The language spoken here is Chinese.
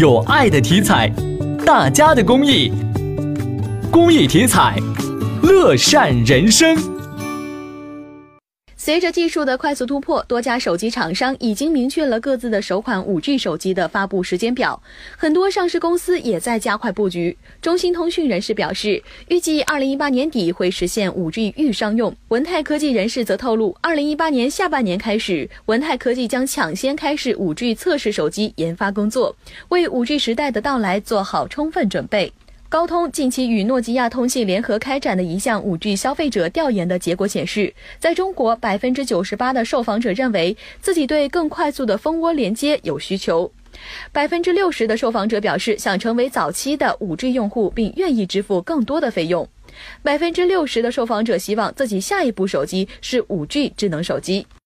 有爱的题材，大家的公益，公益题材，乐善人生。随着技术的快速突破，多家手机厂商已经明确了各自的首款 5G 手机的发布时间表，很多上市公司也在加快布局。中兴通讯人士表示，预计2018年底会实现 5G 预商用。文泰科技人士则透露，2018年下半年开始，文泰科技将抢先开始 5G 测试手机研发工作，为 5G 时代的到来做好充分准备。高通近期与诺基亚通信联合开展的一项 5G 消费者调研的结果显示，在中国，百分之九十八的受访者认为自己对更快速的蜂窝连接有需求，百分之六十的受访者表示想成为早期的 5G 用户，并愿意支付更多的费用，百分之六十的受访者希望自己下一部手机是 5G 智能手机。